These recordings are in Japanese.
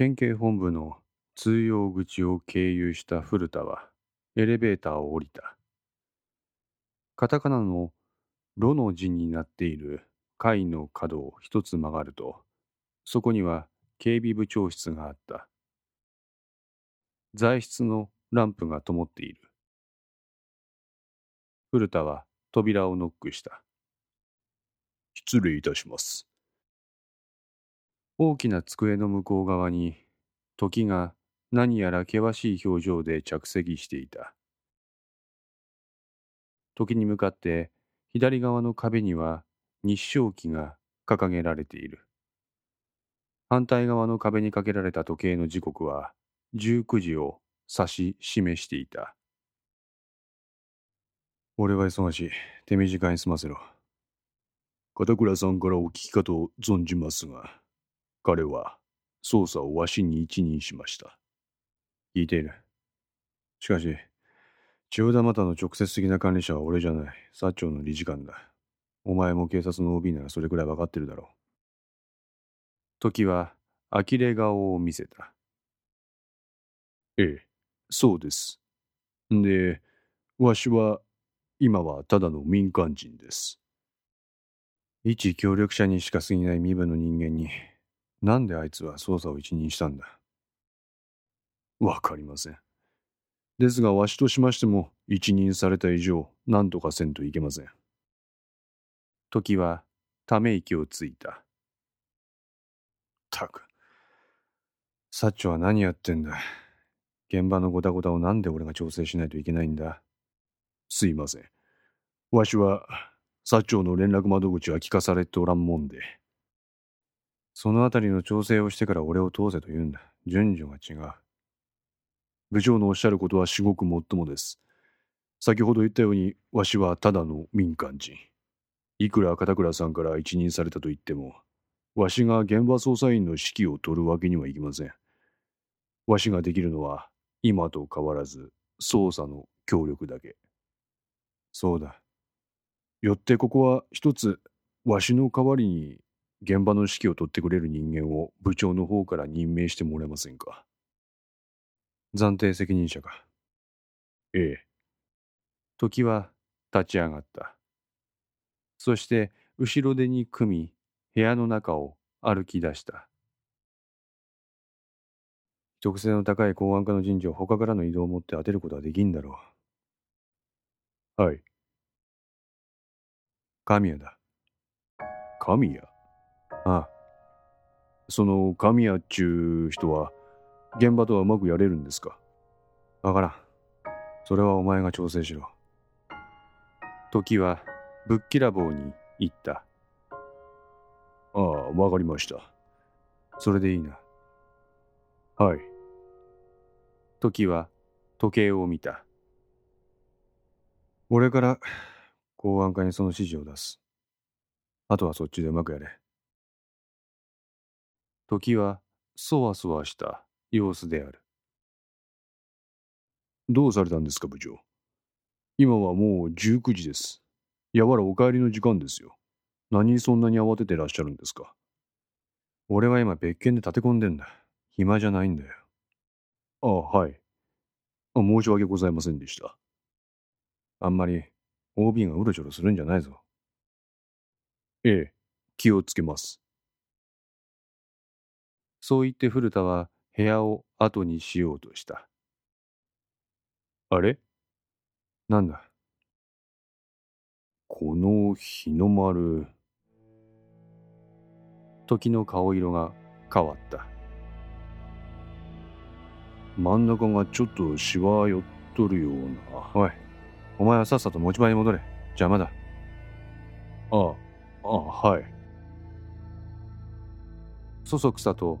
県警本部の通用口を経由した古田はエレベーターを降りた。カタカナのロの字になっている階の角を一つ曲がると、そこには警備部長室があった。材質のランプが灯っている。古田は扉をノックした。失礼いたします。大きな机の向こう側に時が何やら険しい表情で着席していた。時に向かって左側の壁には日照旗が掲げられている。反対側の壁にかけられた時計の時刻は19時を指し示していた。俺は忙しい。手短に済ませろ。片倉さんからお聞きかと存じますが、彼は捜査をわしに一任しました。聞いている。しかし、千代田又の直接的な管理者は俺じゃない。薩長の理事官だ。お前も警察の OB ならそれくらい分かってるだろう。時は呆れ顔を見せた。ええ、そうです。で、わしは、今はただの民間人です。一協力者にしか過ぎない身分の人間に、なんであいつは捜査を一任したんだ？わかりません。ですが、わしとしましても、一任された以上、何とかせんといけません。時は、ため息をついた。たく。サッチョは何やってんだ？現場のゴタゴタをなんで俺が調整しないといけないんだ？すいません。わしは、薩長の連絡窓口は聞かされておらんもんで。そのあたりの調整をしてから俺を通せと言うんだ。順序が違う。部長のおっしゃることは至極もっともです。先ほど言ったように、わしはただの民間人。いくら片倉さんから一任されたと言っても、わしが現場捜査員の指揮を取るわけにはいきません。わしができるのは、今と変わらず、捜査の協力だけ。そうだ。よってここは一つ、わしの代わりに現場の指揮を取ってくれる人間を部長の方から任命してもらえませんか？暫定責任者か。ええ。時は立ち上がった。そして後ろ手に組み、部屋の中を歩き出した。直性の高い公安課の人事を他からの移動を持って当てることはできんだろう。はい。神谷だ。神谷？ああ。その神谷っちゅう人は、現場とはうまくやれるんですか？わからん。それはお前が調整しろ。時はぶっきらぼうに言った。ああ、わかりました。それでいいな。はい。時は時計を見た。俺から公安課にその指示を出す。あとはそっちでうまくやれ。時はそわそわした様子である。どうされたんですか、部長？今はもう19時です。やわらお帰りの時間ですよ。何そんなに慌ててらっしゃるんですか？俺は今別件で立て込んでんだ。暇じゃないんだよ。ああ、はい。あ申し訳ございませんでした。あんまり OB がうろちょろするんじゃないぞ。ええ、気をつけます。そう言って古田は部屋を後にしようとした。あれ？なんだ？この日の丸。時の顔色が変わった。真ん中がちょっとしわ寄っとるような。おい、お前はさっさと持ち場に戻れ。邪魔だ。ああ、ああ、はい。そそくさと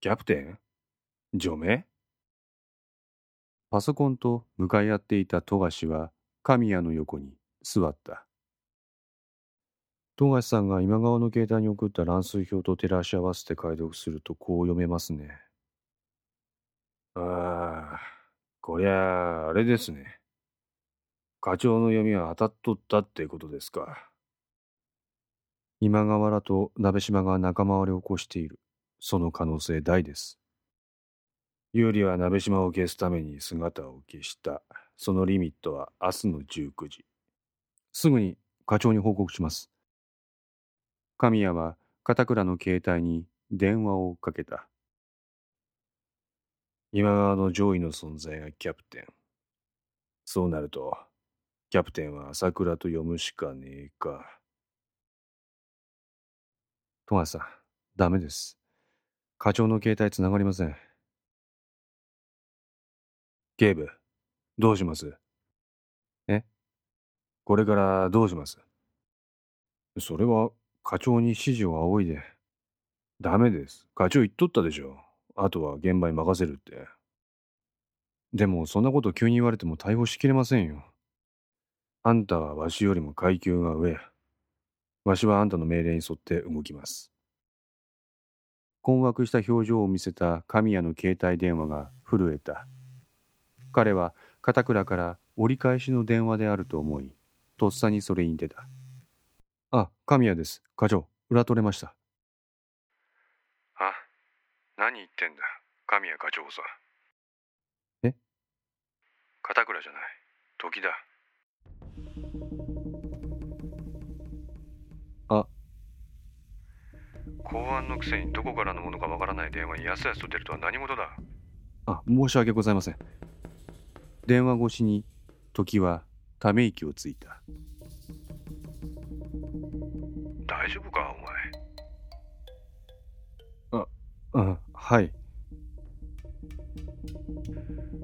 キャプテン？除名？パソコンと向かい合っていた富樫は神谷の横に座った。富樫さんが今川の携帯に送った乱数表と照らし合わせて解読するとこう読めますね。ああ、こりゃあ、あれですね。課長の読みは当たっとったってことですか。今川らと鍋島が仲間割れを起こしている。その可能性大です。有利は鍋島を消すために姿を消した。そのリミットは明日の19時。すぐに課長に報告します。神谷は片倉の携帯に電話をかけた。今川の上位の存在がキャプテン。そうなると、キャプテンは朝倉と読むしかねえか。戸川さん、ダメです。課長の携帯つながりません。警部、どうします？え？これからどうします？それは課長に指示を仰いで。ダメです。課長言っとったでしょ。あとは現場に任せるって。でもそんなこと急に言われても対応しきれませんよ。あんたはわしよりも階級が上。わしはあんたの命令に沿って動きます。困惑した表情を見せた神谷の携帯電話が震えた。彼は片倉から折り返しの電話であると思い、とっさにそれに出た。あ、神谷です。課長、裏取れました。あ、何言ってんだ。神谷課長さ。え？片倉じゃない。時だ。公安のくせにどこからのものかわからない電話にやすやすと出るとは何事だ？あ、申し訳ございません。電話越しに時はため息をついた。大丈夫かお前？ああはい。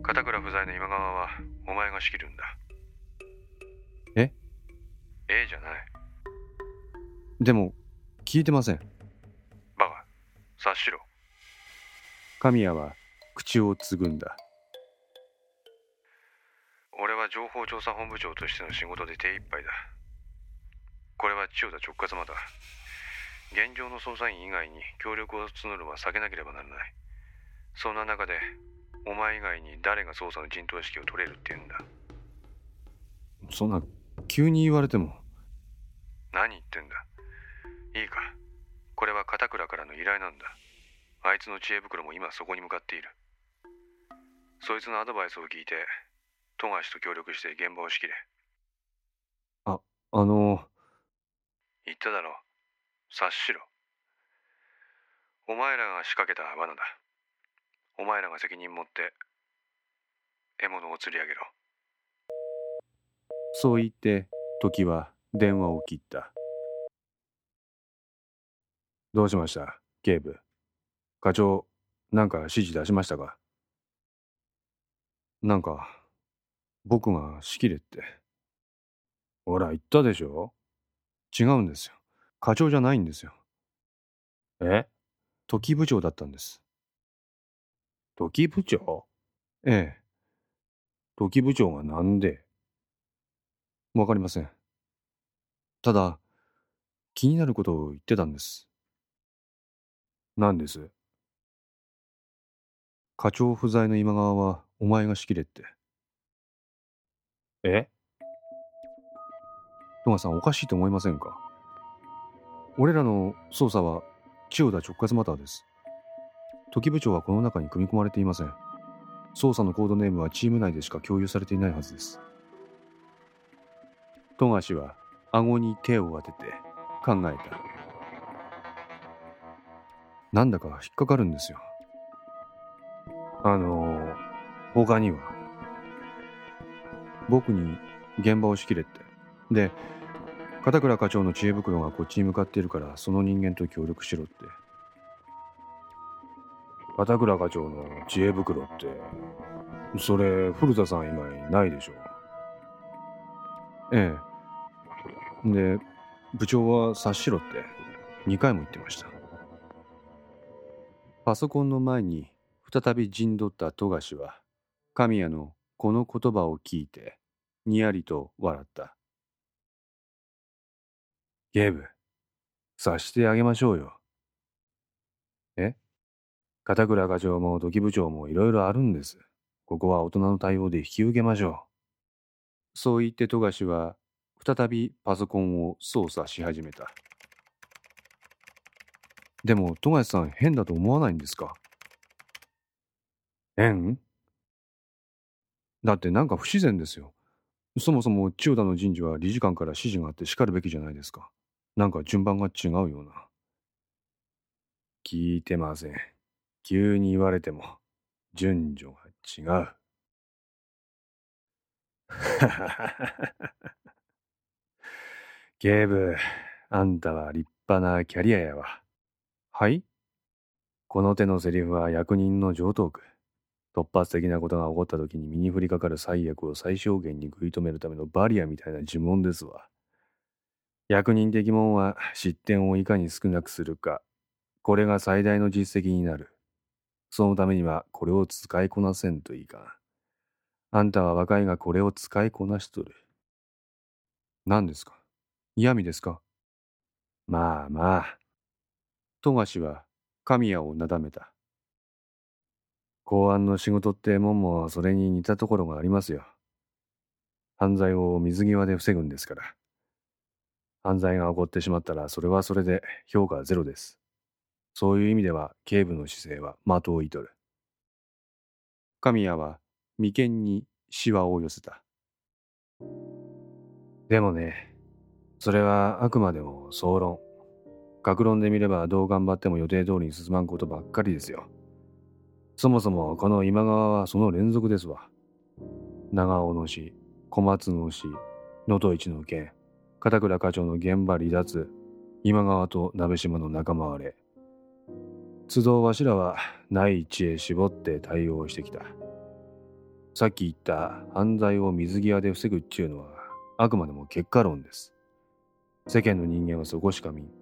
片倉不在の今川はお前が仕切るんだ。え？ええじゃない。でも聞いてません察しろ神谷は口をつぐんだ俺は情報調査本部長としての仕事で手一杯だこれは千代田直轄まだ。現状の捜査員以外に協力を募るは避けなければならない。そんな中で、お前以外に誰が捜査の陣頭指揮を取れるって言うんだ？そんな、急に言われても。何言ってんだ？いいか？これは片倉からの依頼なんだ。あいつの知恵袋も今そこに向かっている。そいつのアドバイスを聞いて、富樫と協力して現場を仕切れ。あ、あの言っただろう。察しろ。お前らが仕掛けた罠だ。お前らが責任持って獲物を釣り上げろ。そう言って時は電話を切った。どうしました？警部。課長、なんか指示出しましたか？なんか、僕が仕切れって。ほら、言ったでしょ？違うんですよ。課長じゃないんですよ。え？時部長だったんです。時部長？ええ。時部長がなんで？わかりません。ただ、気になることを言ってたんです。何です課長不在の今川はお前が仕切れって。え？野川さんおかしいと思いませんか？俺らの捜査は千代田直轄マターです。時部長はこの中に組み込まれていません。捜査のコードネームはチーム内でしか共有されていないはずです。富樫は顎に手を当てて考えた。なんだか引っかかるんですよ。あのー、他には僕に現場を仕切れって。で、片倉課長の知恵袋がこっちに向かっているからその人間と協力しろって。片倉課長の知恵袋って、それ古田さん以外ないでしょええ。で、部長は察しろって2回も言ってました。パソコンの前に再び陣取った富樫は神谷のこの言葉を聞いてにやりと笑った。ゲーブ察してあげましょうよ。え？片倉課長も土器部長もいろいろあるんです。ここは大人の対応で引き受けましょう。そう言って富樫は再びパソコンを操作し始めた。でも富樫さん変だと思わないんですか？変？だってなんか不自然ですよ。そもそも千代田の人事は理事官から指示があって叱るべきじゃないですか。なんか順番が違うような。聞いてません。急に言われても、順序が違う。警部、あんたは立派なキャリアやわ。はいこの手のセリフは役人の上等句。突発的なことが起こった時に身に降りかかる最悪を最小限に食い止めるためのバリアみたいな呪文ですわ。役人的問は失点をいかに少なくするか。これが最大の実績になる。そのためにはこれを使いこなせんといいか。あんたは若いがこれを使いこなしとる。何ですか？嫌味ですか？まあまあ。富樫は神谷をなだめた。公安の仕事ってもんもそれに似たところがありますよ。犯罪を水際で防ぐんですから。犯罪が起こってしまったらそれはそれで評価ゼロです。そういう意味では警部の姿勢は的を射とる。神谷は眉間にシワを寄せた。でもね、それはあくまでも総論。格論で見ればどう頑張っても予定通りに進まんことばっかりですよ。そもそもこの今川はその連続ですわ。長尾の死、小松の死、能登一の件、片倉課長の現場離脱、今川と鍋島の仲間割れ。都道わしらはない知恵絞って対応してきた。さっき言った犯罪を水際で防ぐっちゅうのはあくまでも結果論です。世間の人間はそこしか見ん。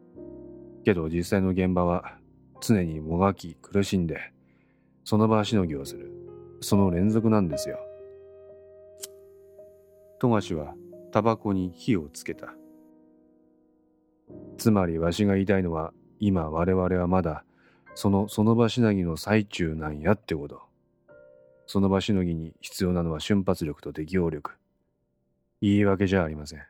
けど実際の現場は常にもがき苦しんでその場しのぎをする。その連続なんですよ。富樫はタバコに火をつけた。つまりわしが言いたいのは、今我々はまだ、そのその場しのぎの最中なんやってこと。その場しのぎに必要なのは瞬発力と適応力。言い訳じゃありません。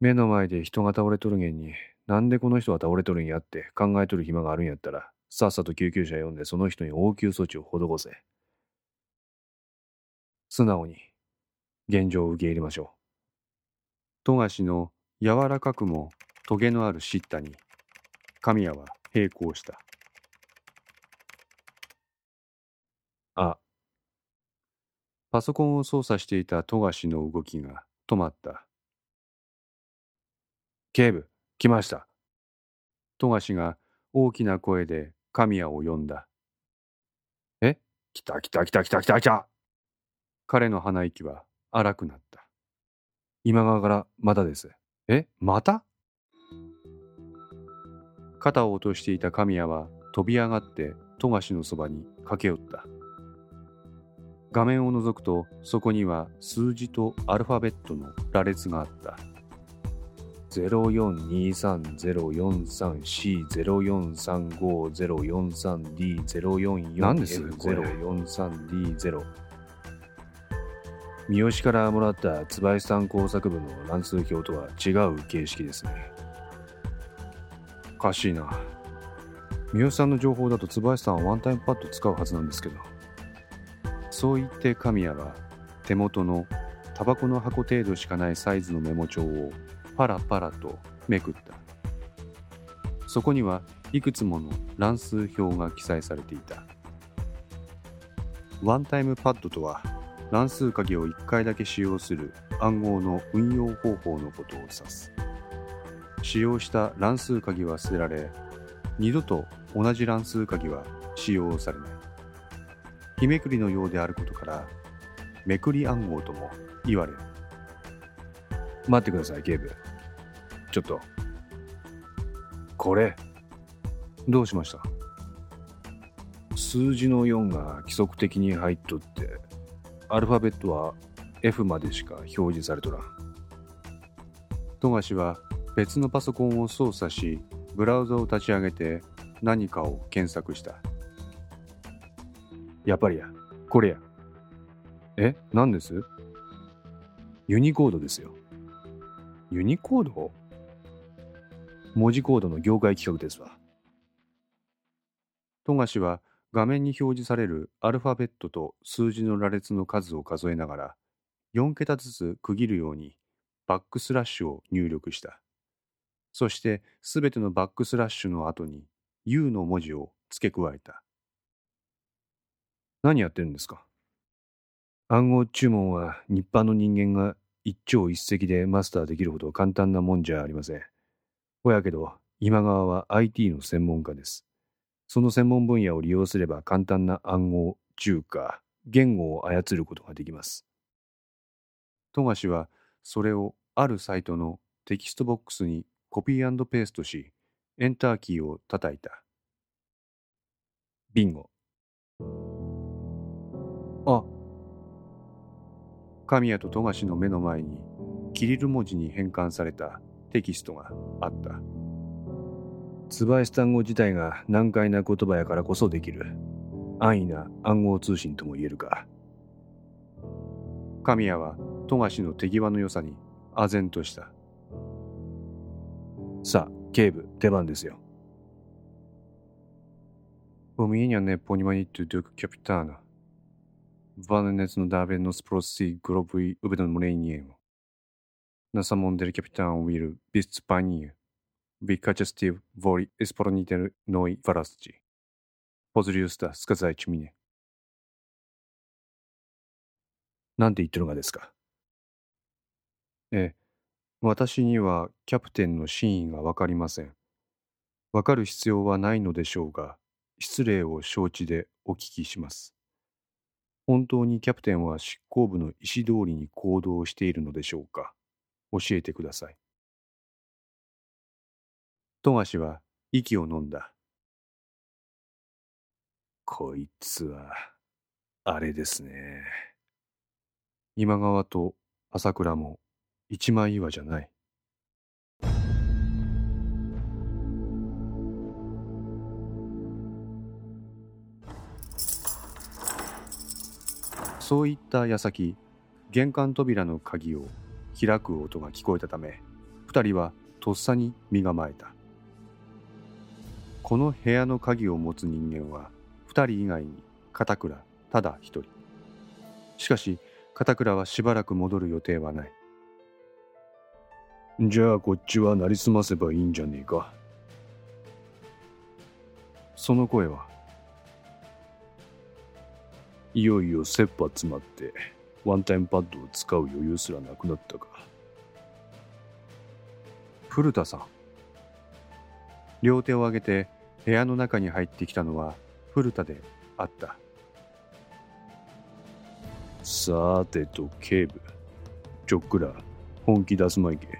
目の前で人が倒れとるげんに、なんでこの人は倒れとるんやって考えとる暇があるんやったら、さっさと救急車呼んでその人に応急措置を施せ。素直に現状を受け入れましょう。富樫の柔らかくもトゲのある叱咤に神谷は並行した。あ、パソコンを操作していた富樫の動きが止まった。警部、来ました。富樫が大きな声で神谷を呼んだ。え？来た来た来た来た来た来た彼の鼻息は荒くなった。今川からまたです。え？また？肩を落としていた神谷は飛び上がって富樫のそばに駆け寄った。画面を覗くとそこには数字とアルファベットの羅列があった。04230434C0435043044 何です ?0430 三好からもらった椿さん工作部の乱数表とは違う形式ですね。おかしいな。三好さんの情報だと椿さんはワンタイムパッド使うはずなんですけど。そう言って神谷は手元のタバコの箱程度しかないサイズのメモ帳をパラパラとめくった。そこにはいくつもの乱数表が記載されていた。ワンタイムパッドとは乱数鍵を1回だけ使用する暗号の運用方法のことを指す。使用した乱数鍵は捨てられ、二度と同じ乱数鍵は使用されない。日めくりのようであることから、めくり暗号とも言われる。待ってください、警部。ちょっと。これ、どうしました？数字の4が規則的に入っとってアルファベットは F までしか表示されとらん。富樫は別のパソコンを操作しブラウザを立ち上げて何かを検索した。やっぱりや。これや。え？何です？ユニコードですよ。ユニコード？文字コードの業界規格ですわ富樫は画面に表示されるアルファベットと数字の羅列の数を数えながら4桁ずつ区切るようにバックスラッシュを入力した。そしてすべてのバックスラッシュの後に U の文字を付け加えた。何やってるんですか？暗号注文は日般の人間が一朝一夕でマスターできるほど簡単なもんじゃありません。ほやけど今川は IT の専門家です。その専門分野を利用すれば簡単な暗号、中華、言語を操ることができます。富樫はそれをあるサイトのテキストボックスにコピーペーストし、エンターキーを叩いた。ビンゴ。あ神谷と富樫の目の前にキリル文字に変換されたテキストがあった。ツバイス単語自体が難解な言葉やからこそできる安易な暗号通信とも言えるか神谷は富樫の手際の良さに唖然としたさあ警部出番ですよ У меня не понимаете, друг капитан. Vanernets-nedaveno sprosi grovi uvedomljenjem. Na samom delu kapitan vil bistvanje wykazać woli esperanitelnoj warstwy. Pozriusta skazać mnie. なんて言ってるのですかええ、私にはキャプテンの真意がわかりません。わかる必要はないのでしょうが、失礼を承知でお聞きします。本当にキャプテンは執行部の意思通りに行動しているのでしょうか？教えてください。富樫は息を飲んだ。こいつは、あれですね。今川と朝倉も一枚岩じゃない。そういった矢先、玄関扉の鍵を開く音が聞こえたため、二人はとっさに身構えた。この部屋の鍵を持つ人間は2人以外に片倉ただ一人。しかし片倉はしばらく戻る予定はない。じゃあこっちはなりすませばいいんじゃねえか。その声はいよいよ切羽詰まってワンタイムパッドを使う余裕すらなくなったか。古田さん。両手を上げて部屋の中に入ってきたのは古田であった。さてと警部。ちょっくら本気出すまいけ。